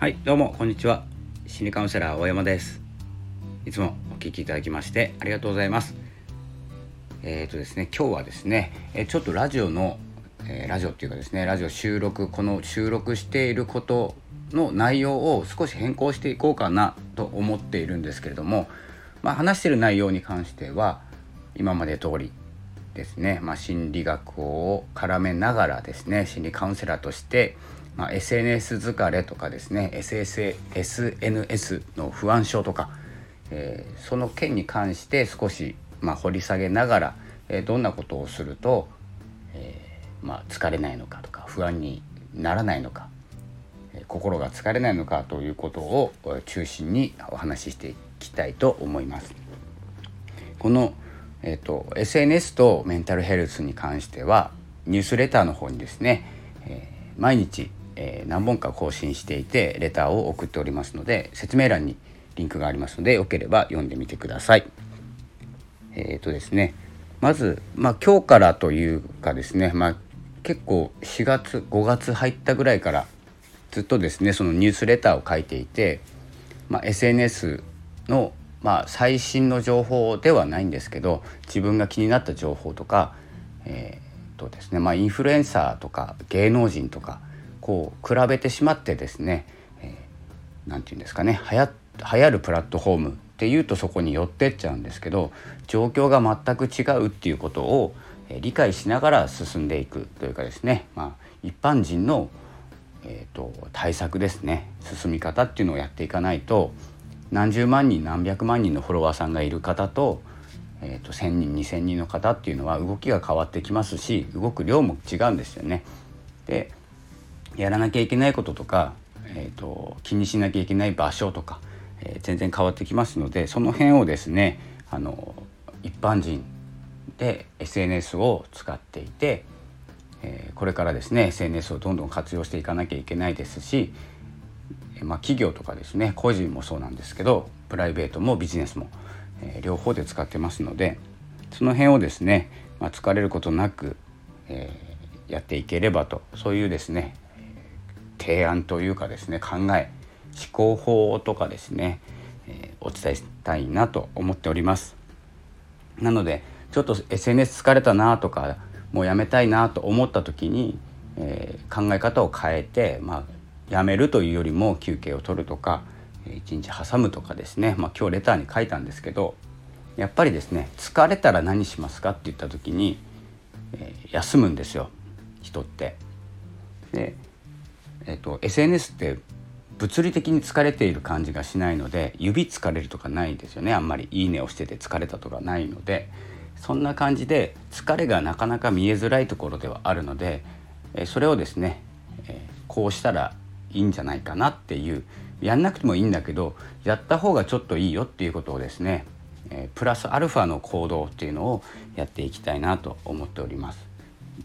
はいどうもこんにちは。心理カウンセラー大山です。いつもお聞きいただきましてありがとうございます。えっ、ー、とですね今日はですねえちょっとラジオの、え、ラジオっていうかですねラジオ収録この収録していることの内容を少し変更していこうかなと思っているんですけれどもまあ話している内容に関しては今まで通りですね、まあ、心理学を絡めながらですね心理カウンセラーとしてまあ、SNS 疲れとかですね SS SNS の不安症とか、えー、その件に関して少し、まあ、掘り下げながら、えー、どんなことをすると、えー、まあ、疲れないのかとか不安にならないのか、え心が疲れないのかということを中心にお話ししていきたいと思います。この、えーと、と SNS とメンタルヘルスに関してはニュースレターの方にですね、え毎日え、何本か更新していてレターを送っておりますので説明欄にリンクがありますのでよければ読んでみてください。えっ、ー、とですねまず、まあ、今日からというかですね、まあ、結構4月5月入ったぐらいからずっとですねそのニュースレターを書いていて、まあ、SNS の、まあ、最新の情報ではないんですけど自分が気になった情報とか、えーとですねまあ、インフルエンサーとか芸能人とかこう比べてしまってですね何、えー、て言うんですかね流行流行るプラットフォームっていうとそこに寄ってっちゃうんですけど状況が全く違うっていうことを理解しながら進んでいくというかですね、まあ、一般人の、えーと、対策ですね進み方っていうのをやっていかないと何十万人何百万人のフォロワーさんがいる方と,、えーと、1,000人2,000人の方っていうのは動きが変わってきますし動く量も違うんですよね。でやらなきゃいけないこととか、えーと、気にしなきゃいけない場所とか、えー、全然変わってきますのでその辺をですねあの一般人で SNS を使っていて、えー、これからですね SNS をどんどん活用していかなきゃいけないですし、まあ、企業とかですね個人もそうなんですけどプライベートもビジネスも、えー、両方で使ってますのでその辺をですね、まあ、疲れることなく、えー、やっていければとそういうですね提案というかですね考え思考法とかですね、えー、お伝えしたいなと思っておりますなのでちょっと SNS 疲れたなとかもうやめたいなと思った時に、えー、考え方を変えて、まあ、やめるというよりも休憩を取るとか一日挟むとかですね、まあ、今日レターに書いたんですけどやっぱりですね疲れたら何しますかって言った時に、えー、休むんですよ人って。でえっと、SNS って物理的に疲れている感じがしないので指疲れるとかないですよねあんまり「いいね」をしてて疲れたとかないのでそんな感じで疲れがなかなか見えづらいところではあるのでそれをですねこうしたらいいんじゃないかなっていうやんなくてもいいんだけどやった方がちょっといいよっていうことをですねプラスアルファの行動っていうのをやっていきたいなと思っております。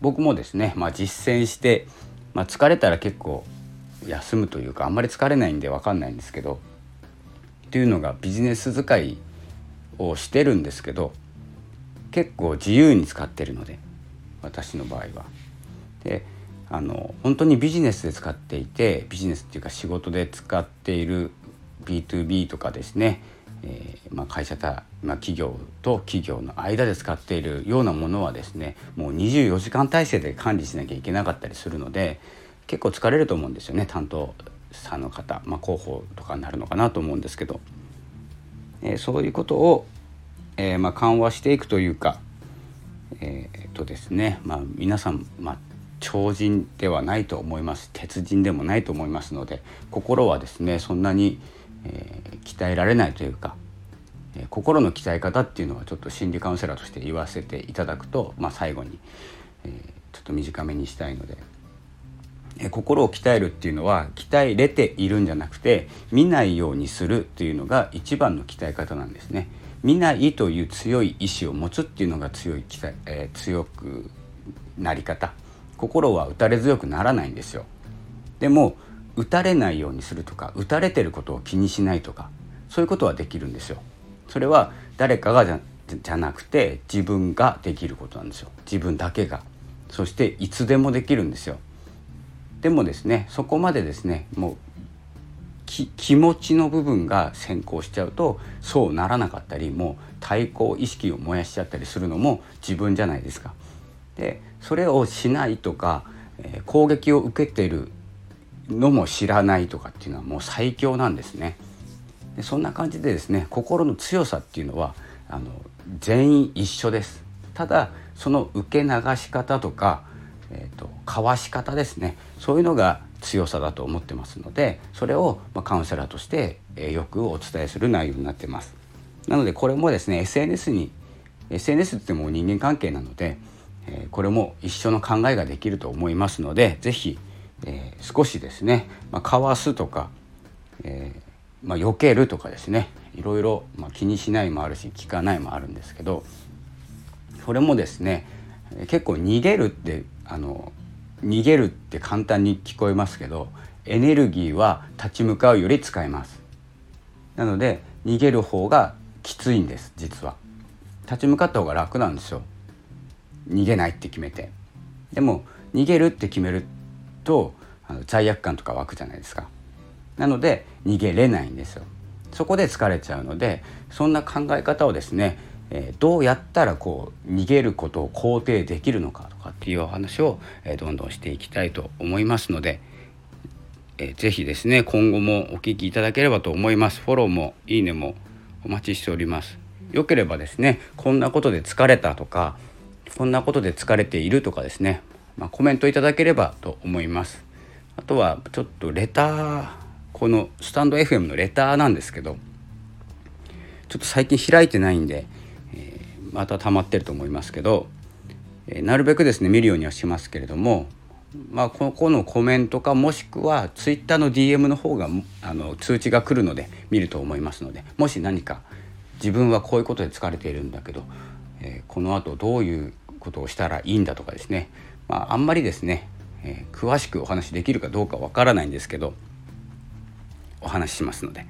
僕もですね、まあ、実践してまあ、疲れたら結構休むというかあんまり疲れないんで分かんないんですけどっていうのがビジネス使いをしてるんですけど結構自由に使ってるので私の場合は。であの本当にビジネスで使っていてビジネスっていうか仕事で使っている B2B とかですねえー、まあ、会社た、まあ、企業と企業の間で使っているようなものはですねもう24時間体制で管理しなきゃいけなかったりするので結構疲れると思うんですよね担当者の方、まあ、広報とかになるのかなと思うんですけど、えー、そういうことを、えー、ま緩和していくというかえ、っとですね、ま皆さん、ま超人ではないと思います。鉄人でもないと思いますので心はですねそんなに、鍛えられないというか、え、心の鍛え方っていうのはちょっと心理カウンセラーとして言わせていただくと、まあ、最後に、え、ちょっと短めにしたいので、え心を鍛えるっていうのは鍛えれているんじゃなくて見ないようにするっていうのが一番の鍛え方なんですね。見ないという強い意志を持つっていうのが強い鍛えー、強くなり方。心は打たれ強くならないんですよ。でも打たれないようにするとか打たれてることを気にしないとかそういうことはできるんですよ。それは誰かがじゃじゃなくて自分ができることなんですよ。自分だけが。そしていつでもできるんですよ。でもですねそこまでですねもう気持ちの部分が先行しちゃうとそうならなかったりもう対抗意識を燃やしちゃったりするのも自分じゃないですか。でそれをしないとか、えー、攻撃を受けてるのも知らないとかっていうのはもう最強なんですね。でそんな感じでですね心の強さっていうのはあの全員一緒です。ただその受け流し方とか、えーと、かわし方ですねそういうのが強さだと思ってますのでそれを、まカウンセラーとして、えー、よくお伝えする内容になってます。なのでこれもですね SNS に SNS ってもう人間関係なので、えー、これも一緒の考えができると思いますので是非、えー、少しですね、まあ、かわすとか、えーまあ、避けるとかですね。いろいろ、まあ、気にしないもあるし聞かないもあるんですけどそれもですね結構逃げるってあの逃げるって簡単に聞こえますけどエネルギーは立ち向かうより使えます。なので逃げる方がきついんです実は。立ち向かった方が楽なんですよ。逃げないって決めて。でも逃げるって決めるとあの罪悪感とか湧くじゃないですか。なので逃げれないんですよ。そこで疲れちゃうのでそんな考え方をですね、えー、どうやったらこう逃げることを肯定できるのかとかっていうお話を、えー、どんどんしていきたいと思いますので、えー、ぜひですね今後もお聞きいただければと思います。フォローもいいねもお待ちしております。よければですねこんなことで疲れたとかこんなことで疲れているとかですね、まあ、コメントいただければと思います。あとはちょっとレターこのスタンド FM のレターなんですけどちょっと最近開いてないんで、えー、また溜まってると思いますけど、えー、なるべくですね見るようにはしますけれどもまあ、ここのコメントかもしくは Twitter の DM の方があの通知が来るので見ると思いますのでもし何か自分はこういうことで疲れているんだけど、えー、このあとどういうことをしたらいいんだとかですね、まあ、あんまりですね、えー、詳しくお話できるかどうかわからないんですけどお話ししますので、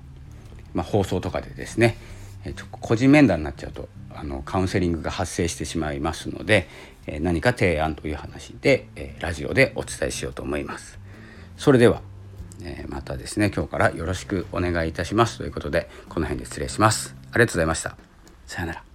まあ、放送とかでですね、えー、個人面談になっちゃうとあのカウンセリングが発生してしまいますので、えー、何か提案という話で、えー、ラジオでお伝えしようと思います。それでは、えー、またですね今日からよろしくお願いいたしますということでこの辺で失礼します。ありがとうございました。さようなら。